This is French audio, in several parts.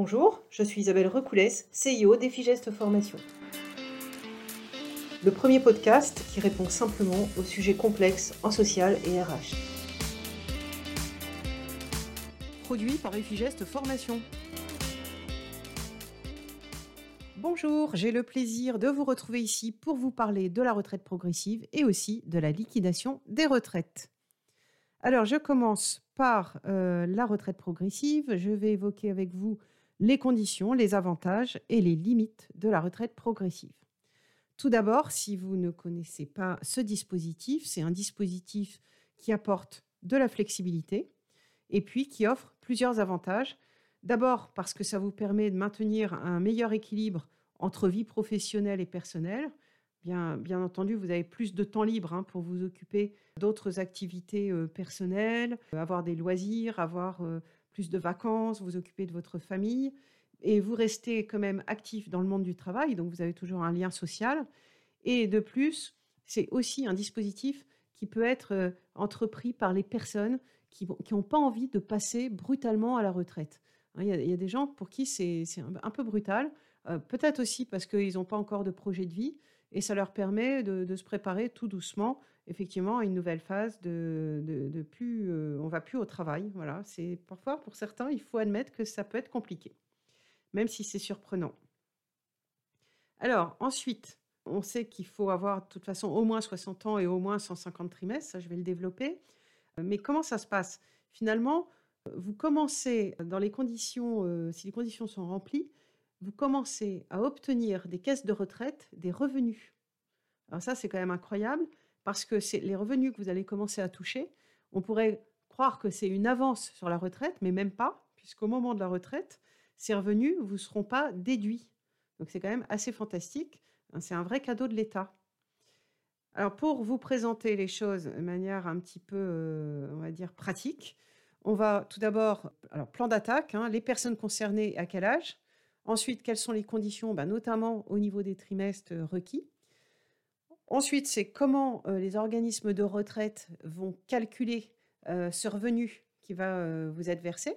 Bonjour, je suis Isabelle Recoulès, CIO d'Effigestes Formation. Le premier podcast qui répond simplement aux sujets complexes en social et RH. Produit par Effigestes Formation. Bonjour, j'ai le plaisir de vous retrouver ici pour vous parler de la retraite progressive et aussi de la liquidation des retraites. Alors, je commence par euh, la retraite progressive. Je vais évoquer avec vous les conditions, les avantages et les limites de la retraite progressive. Tout d'abord, si vous ne connaissez pas ce dispositif, c'est un dispositif qui apporte de la flexibilité et puis qui offre plusieurs avantages. D'abord parce que ça vous permet de maintenir un meilleur équilibre entre vie professionnelle et personnelle. Bien, entendu, vous avez plus de temps libre hein, pour vous occuper d'autres activités euh, personnelles, avoir des loisirs, avoir euh, plus de vacances, vous occuper de votre famille et vous restez quand même actif dans le monde du travail, donc vous avez toujours un lien social. Et de plus, c'est aussi un dispositif qui peut être euh, entrepris par les personnes qui n'ont pas envie de passer brutalement à la retraite. Hein, il y, a, des gens pour qui c'est un, peu brutal, euh, peut-être aussi parce qu'ils n'ont pas encore de projet de vie, et ça leur permet de se préparer tout doucement effectivement une nouvelle phase de, de, plus, euh, on va plus au travail. Voilà, c'est parfois pour certains, il faut admettre que ça peut être compliqué, même si c'est surprenant. Alors ensuite, on sait qu'il faut avoir de toute façon au moins 60 ans et au moins 150 trimestres. Ça, je vais le développer. Mais comment ça se passe? Finalement, vous commencez dans les conditions, euh, si les conditions sont remplies, vous commencez à obtenir des caisses de retraite, des revenus. Alors ça, c'est quand même incroyable parce que c'est les revenus que vous allez commencer à toucher. On pourrait croire que c'est une avance sur la retraite, mais même pas, puisqu'au moment de la retraite, ces revenus ne vous seront pas déduits. Donc c'est quand même assez fantastique. Hein, c'est un vrai cadeau de l'État. Alors pour vous présenter les choses de manière un petit peu, euh, on va dire, pratique, on va tout d'abord, alors plan d'attaque, hein, les personnes concernées à quel âge, ensuite quelles sont les conditions, bah, notamment au niveau des trimestres requis, Ensuite, c'est comment euh, les organismes de retraite vont calculer euh, ce revenu qui va euh, vous être versé.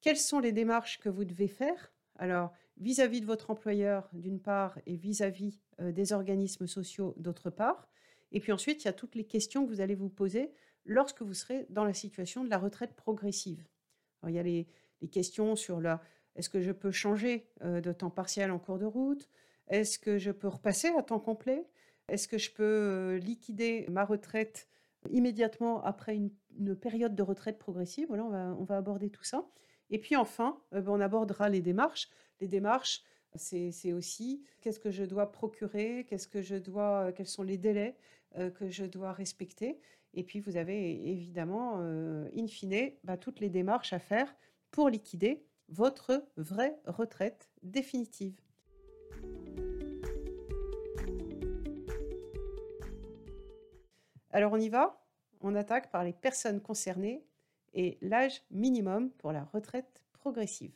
Quelles sont les démarches que vous devez faire? Alors, vis-à-vis de votre employeur, d'une part, et vis-à-vis des organismes sociaux, d'autre part. Et puis ensuite, il y a toutes les questions que vous allez vous poser lorsque vous serez dans la situation de la retraite progressive. il y a les questions sur la est-ce que je peux changer de temps partiel en cours de route? Est-ce que je peux repasser à temps complet? Est-ce que je peux liquider ma retraite immédiatement après une, période de retraite progressive? Voilà, on va, aborder tout ça. Et puis enfin, ben, on abordera les démarches. Les démarches, c'est aussi qu'est-ce que je dois procurer, qu'est-ce que je dois, quels sont les délais que je dois respecter? Et puis vous avez évidemment, in fine, bah, toutes les démarches à faire pour liquider votre vraie retraite définitive. Alors on y va? On attaque par les personnes concernées et l'âge minimum pour la retraite progressive.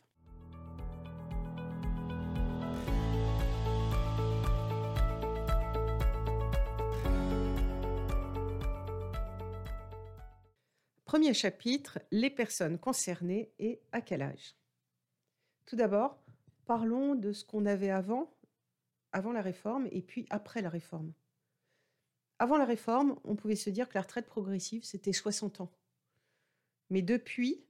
Premier chapitre, les personnes concernées et à quel âge? Tout d'abord, parlons de ce qu'on avait avant, avant la réforme et puis après la réforme. Avant la réforme, on pouvait se dire que la retraite progressive, c'était 60 ans. Mais depuis,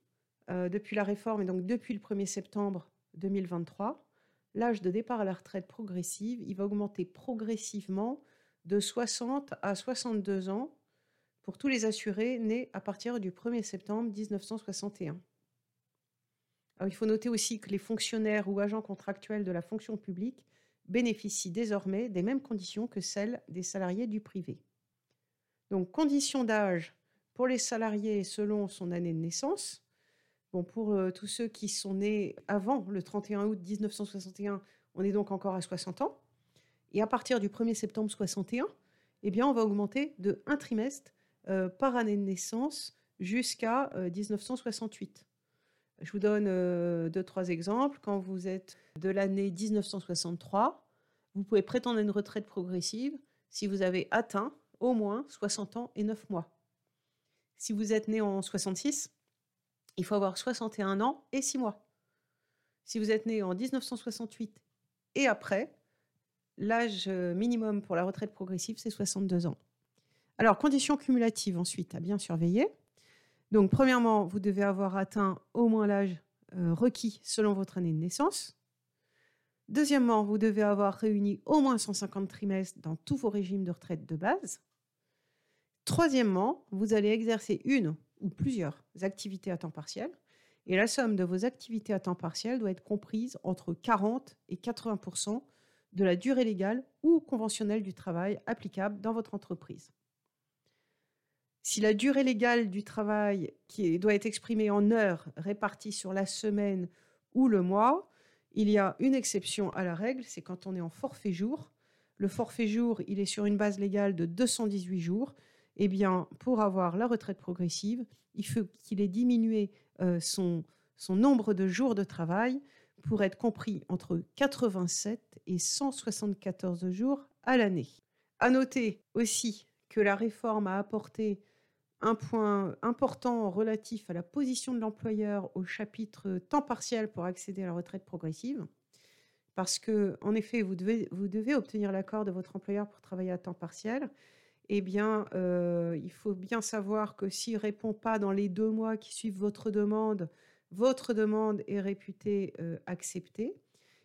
euh, depuis la réforme et donc depuis le 1er septembre 2023, l'âge de départ à la retraite progressive, il va augmenter progressivement de 60 à 62 ans pour tous les assurés nés à partir du 1er septembre 1961. Il faut noter aussi que les fonctionnaires ou agents contractuels de la fonction publique bénéficient désormais des mêmes conditions que celles des salariés du privé. Donc, conditions d'âge pour les salariés selon son année de naissance. Bon, pour euh, tous ceux qui sont nés avant le 31 août 1961, on est donc encore à 60 ans. Et à partir du 1er septembre 61, eh on va augmenter de un trimestre euh, par année de naissance jusqu'à 1968. Euh, Je vous donne deux, trois exemples. Quand vous êtes de l'année 1963, vous pouvez prétendre à une retraite progressive si vous avez atteint au moins 60 ans et 9 mois. Si vous êtes né en 66, il faut avoir 61 ans et 6 mois. Si vous êtes né en 1968 et après, l'âge minimum pour la retraite progressive, c'est 62 ans. Alors, conditions cumulatives ensuite à bien surveiller. Donc, premièrement, vous devez avoir atteint au moins l'âge euh, requis selon votre année de naissance. Deuxièmement, vous devez avoir réuni au moins 150 trimestres dans tous vos régimes de retraite de base. Troisièmement, vous allez exercer une ou plusieurs activités à temps partiel. Et la somme de vos activités à temps partiel doit être comprise entre 40 et 80% de la durée légale ou conventionnelle du travail applicable dans votre entreprise. Si la durée légale du travail doit être exprimée en heures réparties sur la semaine ou le mois, il y a une exception à la règle, c'est quand on est en forfait jour. Le forfait jour, il est sur une base légale de 218 jours. Eh bien, pour avoir la retraite progressive, il faut qu'il ait diminué euh, son, son nombre de jours de travail pour être compris entre 87 et 174 jours à l'année. À noter aussi que la réforme a apporté un point important relatif à la position de l'employeur au chapitre temps partiel pour accéder à la retraite progressive. Parce que, en effet, vous devez, obtenir l'accord de votre employeur pour travailler à temps partiel. Eh bien, euh, il faut bien savoir que s'il ne répond pas dans les deux mois qui suivent votre demande, votre demande est réputée euh, acceptée.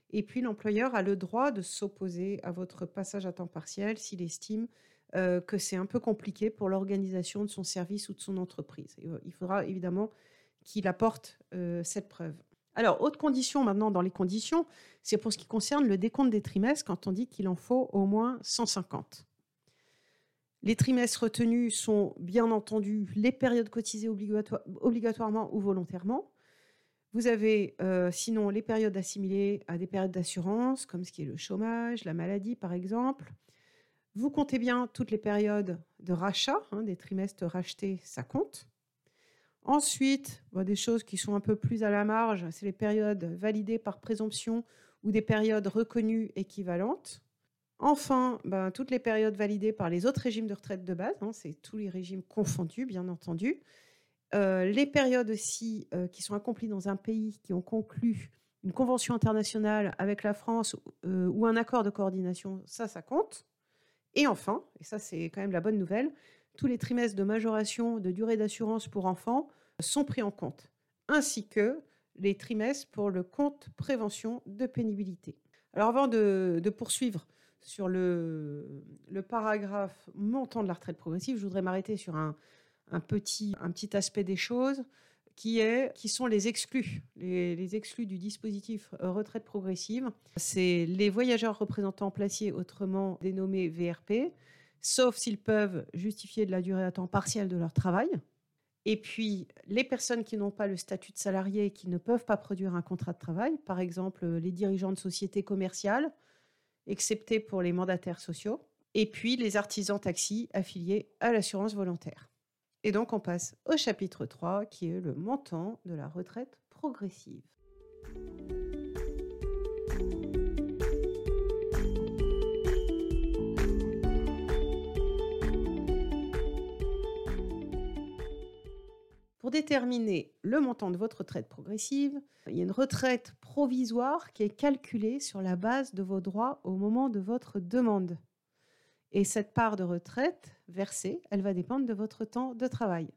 Et puis, l'employeur a le droit de s'opposer à votre passage à temps partiel s'il estime euh, que c'est un peu compliqué pour l'organisation de son service ou de son entreprise. Euh, il faudra évidemment qu'il apporte euh, cette preuve. Alors, autre condition maintenant dans les conditions, c'est pour ce qui concerne le décompte des trimestres quand on dit qu'il en faut au moins 150. Les trimestres retenus sont bien entendu les périodes cotisées obligatoirement ou volontairement. Vous avez sinon les périodes assimilées à des périodes d'assurance, comme ce qui est le chômage, la maladie par exemple. Vous comptez bien toutes les périodes de rachat, hein, des trimestres rachetés, ça compte. Ensuite, des choses qui sont un peu plus à la marge, c'est les périodes validées par présomption ou des périodes reconnues équivalentes. Enfin, ben, toutes les périodes validées par les autres régimes de retraite de base, hein, c'est tous les régimes confondus, bien entendu. Euh, les périodes aussi euh, qui sont accomplies dans un pays qui ont conclu une convention internationale avec la France euh, ou un accord de coordination, ça, ça compte. Et enfin, et ça c'est quand même la bonne nouvelle, tous les trimestres de majoration de durée d'assurance pour enfants sont pris en compte, ainsi que les trimestres pour le compte prévention de pénibilité. Alors avant de, poursuivre sur le, paragraphe montant de la retraite progressive, je voudrais m'arrêter sur un, petit, un petit aspect des choses qui, sont les exclus, les, exclus du dispositif euh, retraite progressive. C'est les voyageurs représentants placiers, autrement dénommés VRP, sauf s'ils peuvent justifier de la durée à temps partiel de leur travail. Et puis, les personnes qui n'ont pas le statut de salarié et qui ne peuvent pas produire un contrat de travail, par exemple les dirigeants de sociétés commerciales, excepté pour les mandataires sociaux, et puis les artisans taxis affiliés à l'assurance volontaire. Et donc on passe au chapitre 3 qui est le montant de la retraite progressive. Pour déterminer le montant de votre retraite progressive, il y a une retraite provisoire qui est calculée sur la base de vos droits au moment de votre demande. Et cette part de retraite versée, elle va dépendre de votre temps de travail.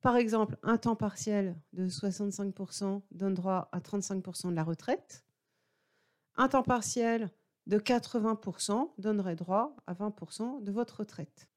Par exemple, un temps partiel de 65% donne droit à 35% de la retraite. Un temps partiel de 80% donnerait droit à 20% de votre retraite.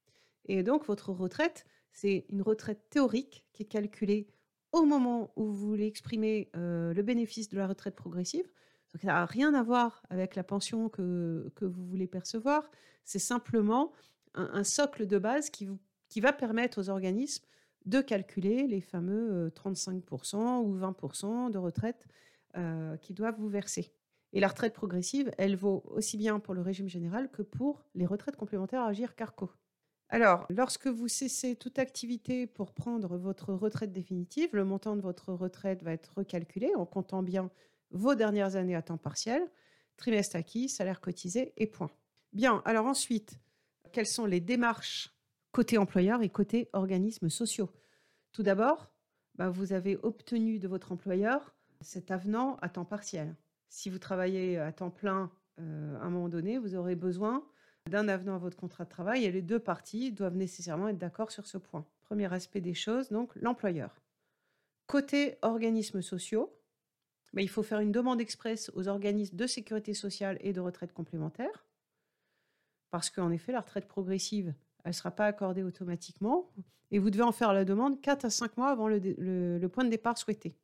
Et donc, votre retraite, c'est une retraite théorique qui est calculée au moment où vous voulez exprimer euh, le bénéfice de la retraite progressive. Donc, ça n'a rien à voir avec la pension que, que vous voulez percevoir. C'est simplement un, socle de base qui, qui va permettre aux organismes de calculer les fameux 35% euh, ou 20% de retraite euh, qui doivent vous verser. Et la retraite progressive, elle vaut aussi bien pour le régime général que pour les retraites complémentaires à agir Carco. Alors, lorsque vous cessez toute activité pour prendre votre retraite définitive, le montant de votre retraite va être recalculé en comptant bien vos dernières années à temps partiel, trimestre acquis, salaire cotisé et point. Bien, alors ensuite, quelles sont les démarches côté employeur et côté organismes sociaux? Tout d'abord, bah, vous avez obtenu de votre employeur cet avenant à temps partiel. Si vous travaillez à temps plein, euh, à un moment donné, vous aurez besoin d'un avenant à votre contrat de travail et les deux parties doivent nécessairement être d'accord sur ce point. Premier aspect des choses, donc l'employeur. Côté organismes sociaux, il faut faire une demande express aux organismes de sécurité sociale et de retraite complémentaire, parce qu'en effet, la retraite progressive, ne sera pas accordée automatiquement, et vous devez en faire la demande 4 à 5 mois avant le point de départ souhaité.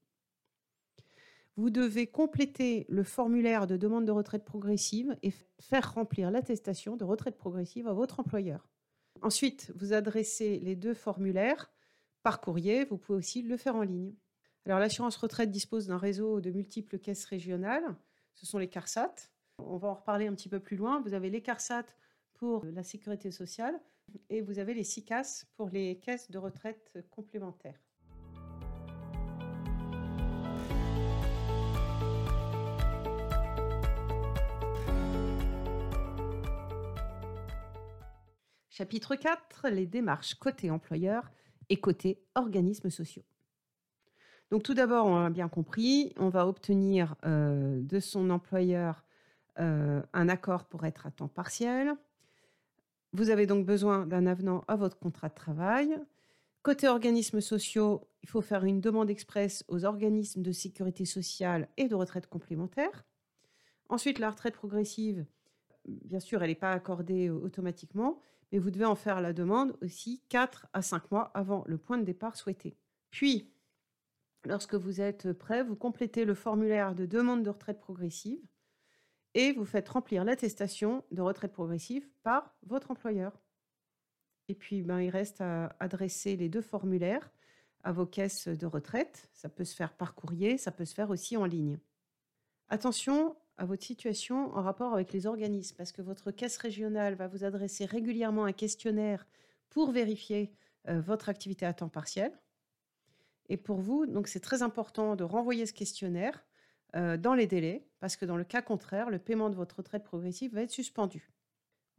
Vous devez compléter le formulaire de demande de retraite progressive et faire remplir l'attestation de retraite progressive à votre employeur. Ensuite, vous adressez les deux formulaires par courrier. Vous pouvez aussi le faire en ligne. L'assurance retraite dispose d'un réseau de multiples caisses régionales. Ce sont les CARSAT. On va en reparler un petit peu plus loin. Vous avez les CARSAT pour la sécurité sociale et vous avez les SICAS pour les caisses de retraite complémentaires. Chapitre 4, les démarches côté employeur et côté organismes sociaux. Donc tout d'abord, on a bien compris, on va obtenir euh, de son employeur euh, un accord pour être à temps partiel. Vous avez donc besoin d'un avenant à votre contrat de travail. Côté organismes sociaux, il faut faire une demande express aux organismes de sécurité sociale et de retraite complémentaire. Ensuite, la retraite progressive, bien sûr, elle n'est pas accordée euh, automatiquement, mais vous devez en faire la demande aussi 4 à 5 mois avant le point de départ souhaité. Puis, lorsque vous êtes prêt, vous complétez le formulaire de demande de retraite progressive et vous faites remplir l'attestation de retraite progressive par votre employeur. Et puis, ben, il reste à adresser les deux formulaires à vos caisses de retraite. Ça peut se faire par courrier, ça peut se faire aussi en ligne. Attention, à votre situation en rapport avec les organismes, parce que votre caisse régionale va vous adresser régulièrement un questionnaire pour vérifier euh, votre activité à temps partiel. Et pour vous, c'est très important de renvoyer ce questionnaire euh, dans les délais, parce que dans le cas contraire, le paiement de votre retraite progressive va être suspendu.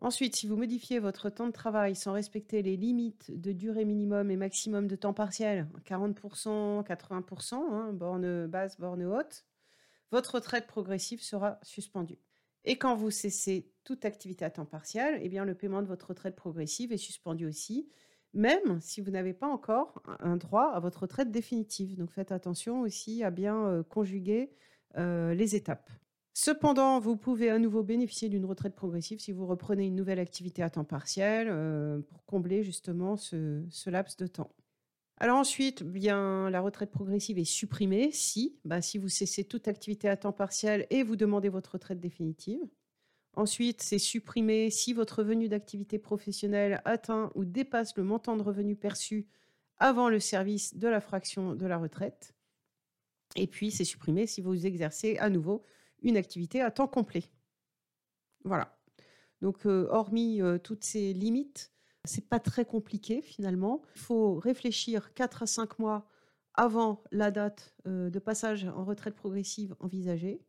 Ensuite, si vous modifiez votre temps de travail sans respecter les limites de durée minimum et maximum de temps partiel, 40%, 80%, hein, borne basse, borne haute, votre retraite progressive sera suspendue. Et quand vous cessez toute activité à temps partiel, eh bien, le paiement de votre retraite progressive est suspendu aussi, même si vous n'avez pas encore un droit à votre retraite définitive. Donc faites attention aussi à bien euh, conjuguer euh, les étapes. Cependant, vous pouvez à nouveau bénéficier d'une retraite progressive si vous reprenez une nouvelle activité à temps partiel euh, pour combler justement ce laps de temps. Alors ensuite, bien, la retraite progressive est supprimée si, bah, si vous cessez toute activité à temps partiel et vous demandez votre retraite définitive. Ensuite, c'est supprimé si votre revenu d'activité professionnelle atteint ou dépasse le montant de revenu perçu avant le service de la fraction de la retraite. Et puis, c'est supprimé si vous exercez à nouveau une activité à temps complet. Voilà. Donc, euh, hormis euh, toutes ces limites, c'est pas très compliqué finalement. Il faut réfléchir 4 à 5 mois avant la date euh, de passage en retraite progressive envisagée.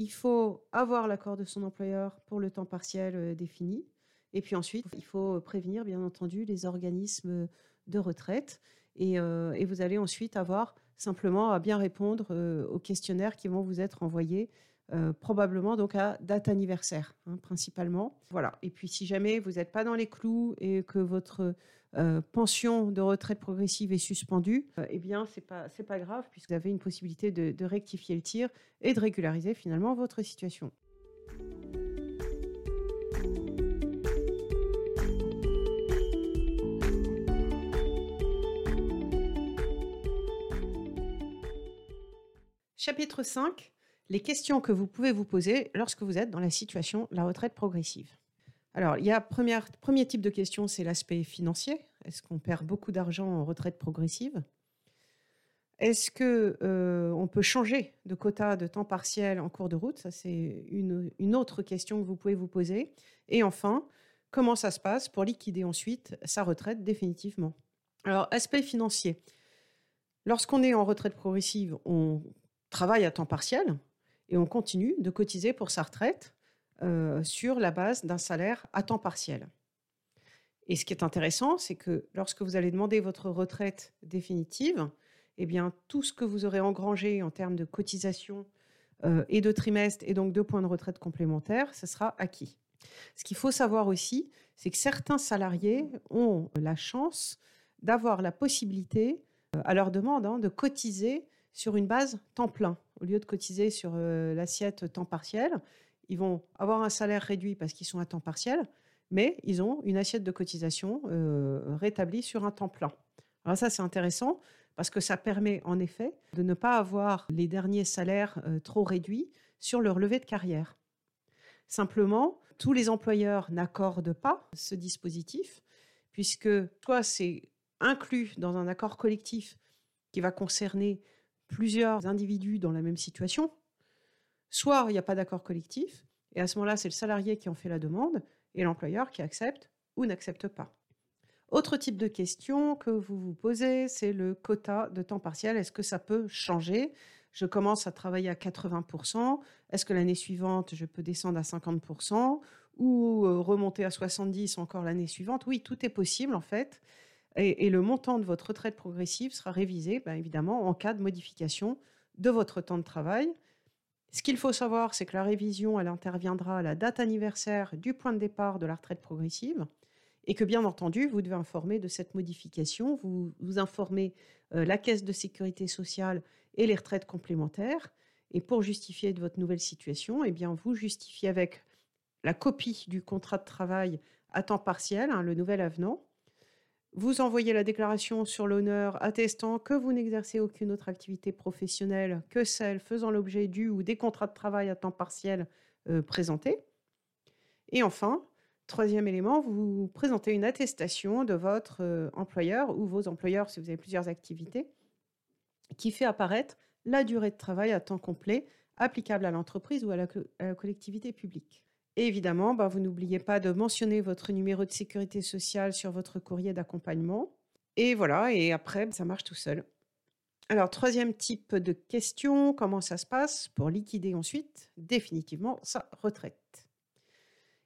Il faut avoir l'accord de son employeur pour le temps partiel euh, défini. Et puis ensuite, il faut prévenir, bien entendu, les organismes de retraite. Et, euh, vous allez ensuite avoir simplement à bien répondre aux questionnaires qui vont vous être envoyés euh, probablement donc à date anniversaire hein, principalement. Voilà. Et puis si jamais vous n'êtes pas dans les clous et que votre euh, pension de retraite progressive est suspendue, euh, eh bien c'est pas c'est pas grave puisque vous avez une possibilité de, de rectifier le tir et de régulariser finalement votre situation. Chapitre 5 les questions que vous pouvez vous poser lorsque vous êtes dans la situation de la retraite progressive. Alors, il y a premier type de question, c'est l'aspect financier. Est-ce qu'on perd beaucoup d'argent en retraite progressive? Est-ce que euh, peut changer de quota de temps partiel en cours de route? Ça, c'est une, autre question que vous pouvez vous poser. Et enfin, comment ça se passe pour liquider ensuite sa retraite définitivement? Alors, aspect financier. Lorsqu'on est en retraite progressive, on travaille à temps partiel, et on continue de cotiser pour sa retraite euh, sur la base d'un salaire à temps partiel. Et ce qui est intéressant, c'est que lorsque vous allez demander votre retraite définitive, eh bien, tout ce que vous aurez engrangé en termes de cotisation euh, et de trimestre et donc de points de retraite complémentaires, ce sera acquis. Ce qu'il faut savoir aussi, c'est que certains salariés ont la chance d'avoir la possibilité, euh, à leur demande, hein, de cotiser sur une base temps plein. Au lieu de cotiser sur l'assiette temps partiel, ils vont avoir un salaire réduit parce qu'ils sont à temps partiel, mais ils ont une assiette de cotisation rétablie sur un temps plein. Alors ça, c'est intéressant parce que ça permet en effet de ne pas avoir les derniers salaires euh, trop réduits sur leur levée de carrière. Simplement, tous les employeurs n'accordent pas ce dispositif, puisque soit c'est inclus dans un accord collectif qui va concerner plusieurs individus dans la même situation, soit il n'y a pas d'accord collectif, et à ce moment-là, c'est le salarié qui en fait la demande, et l'employeur qui accepte ou n'accepte pas. Autre type de question que vous vous posez, c'est le quota de temps partiel. Est-ce que ça peut changer? Je commence à travailler à 80%. Est-ce que l'année suivante, je peux descendre à 50% ou euh, remonter à 70% encore l'année suivante? Oui, tout est possible en fait. Et, le montant de votre retraite progressive sera révisé, bien évidemment, en cas de modification de votre temps de travail. Ce qu'il faut savoir, c'est que la révision, elle interviendra à la date anniversaire du point de départ de la retraite progressive et que bien entendu, vous devez informer de cette modification, vous, informez euh, la caisse de sécurité sociale et les retraites complémentaires. Et pour justifier de votre nouvelle situation, eh bien, vous justifiez avec la copie du contrat de travail à temps partiel, hein, le nouvel avenant. Vous envoyez la déclaration sur l'honneur attestant que vous n'exercez aucune autre activité professionnelle que celle faisant l'objet du ou des contrats de travail à temps partiel euh, présentés. Et enfin, Troisième élément, vous présentez une attestation de votre euh, employeur ou vos employeurs si vous avez plusieurs activités qui fait apparaître la durée de travail à temps complet applicable à l'entreprise ou à la, collectivité publique. Évidemment, bah, vous n'oubliez pas de mentionner votre numéro de sécurité sociale sur votre courrier d'accompagnement. Et voilà, et après, ça marche tout seul. Alors, troisième type de question, comment ça se passe pour liquider ensuite définitivement sa retraite?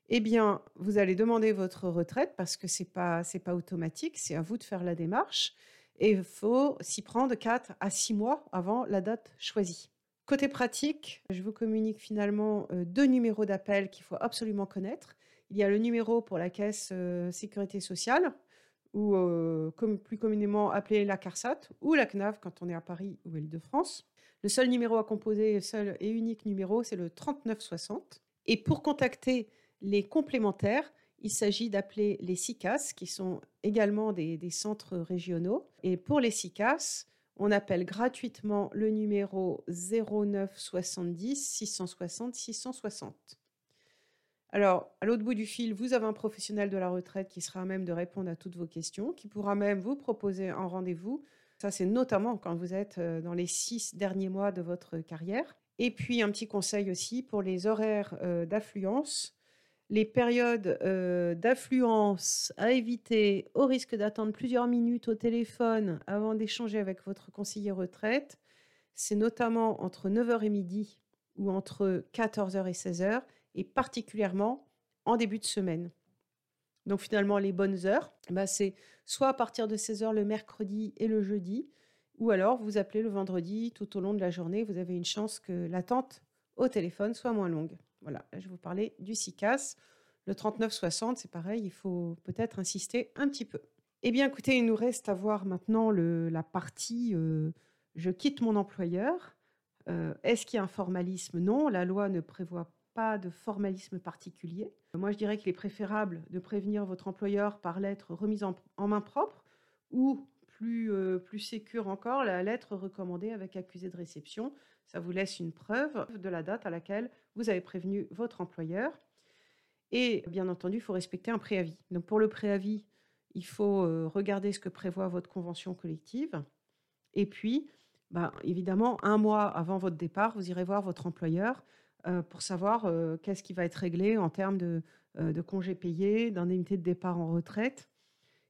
Eh bien, vous allez demander votre retraite parce que ce n'est pas, pas automatique, c'est à vous de faire la démarche. Et il faut s'y prendre 4 à 6 mois avant la date choisie. Côté pratique, je vous communique finalement euh, deux numéros d'appel qu'il faut absolument connaître. Il y a le numéro pour la caisse euh, sécurité sociale, ou euh, plus communément appelé la CARSAT, ou la CNAV quand on est à Paris ou à l'Île-de-France. Le seul numéro à composer, seul et unique numéro, c'est le 3960. Et pour contacter les complémentaires, il s'agit d'appeler les SICAS, qui sont également des, centres régionaux. Et pour les SICAS, on appelle gratuitement le numéro 09 70 660 660. Alors, à l'autre bout du fil, vous avez un professionnel de la retraite qui sera à même de répondre à toutes vos questions, qui pourra même vous proposer un rendez-vous. Ça, c'est notamment quand vous êtes euh, dans les six derniers mois de votre carrière. Et puis, un petit conseil aussi pour les horaires euh, d'affluence les périodes euh, d'affluence à éviter au risque d'attendre plusieurs minutes au téléphone avant d'échanger avec votre conseiller retraite, c'est notamment entre 9h et midi ou entre 14h et 16h et particulièrement en début de semaine. Donc finalement, les bonnes heures, bah, c'est soit à partir de 16h le mercredi et le jeudi, ou alors vous appelez le vendredi tout au long de la journée, vous avez une chance que l'attente au téléphone soit moins longue. Voilà, je vous parler du SICAS. Le 3960, c'est pareil, il faut peut-être insister un petit peu. Eh bien, écoutez, il nous reste à voir maintenant la partie euh, je quitte mon employeur. Euh, est-ce qu'il y a un formalisme? Non, la loi ne prévoit pas de formalisme particulier. Moi, je dirais qu'il est préférable de prévenir votre employeur par lettre remise en, main propre ou plus, euh, plus sécure encore, la lettre recommandée avec accusé de réception. Ça vous laisse une preuve de la date à laquelle vous avez prévenu votre employeur. Et bien entendu, il faut respecter un préavis. Donc pour le préavis, il faut euh, regarder ce que prévoit votre convention collective. Et puis, bah, évidemment, un mois avant votre départ, vous irez voir votre employeur euh, pour savoir euh, qu'est-ce qui va être réglé en termes de, de congés payés, d'indemnité de départ en retraite.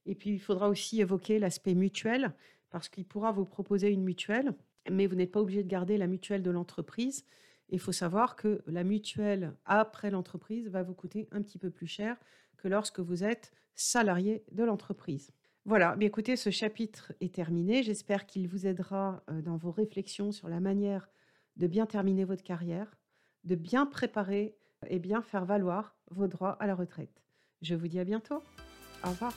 Et puis, il faudra aussi évoquer l'aspect mutuel, parce qu'il pourra vous proposer une mutuelle, mais vous n'êtes pas obligé de garder la mutuelle de l'entreprise. Il faut savoir que la mutuelle après l'entreprise va vous coûter un petit peu plus cher que lorsque vous êtes salarié de l'entreprise. Voilà, mais écoutez, ce chapitre est terminé. J'espère qu'il vous aidera euh, dans vos réflexions sur la manière de bien terminer votre carrière, de bien préparer et bien faire valoir vos droits à la retraite. Je vous dis à bientôt. Au revoir.